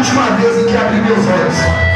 última vez em que abri meus olhos.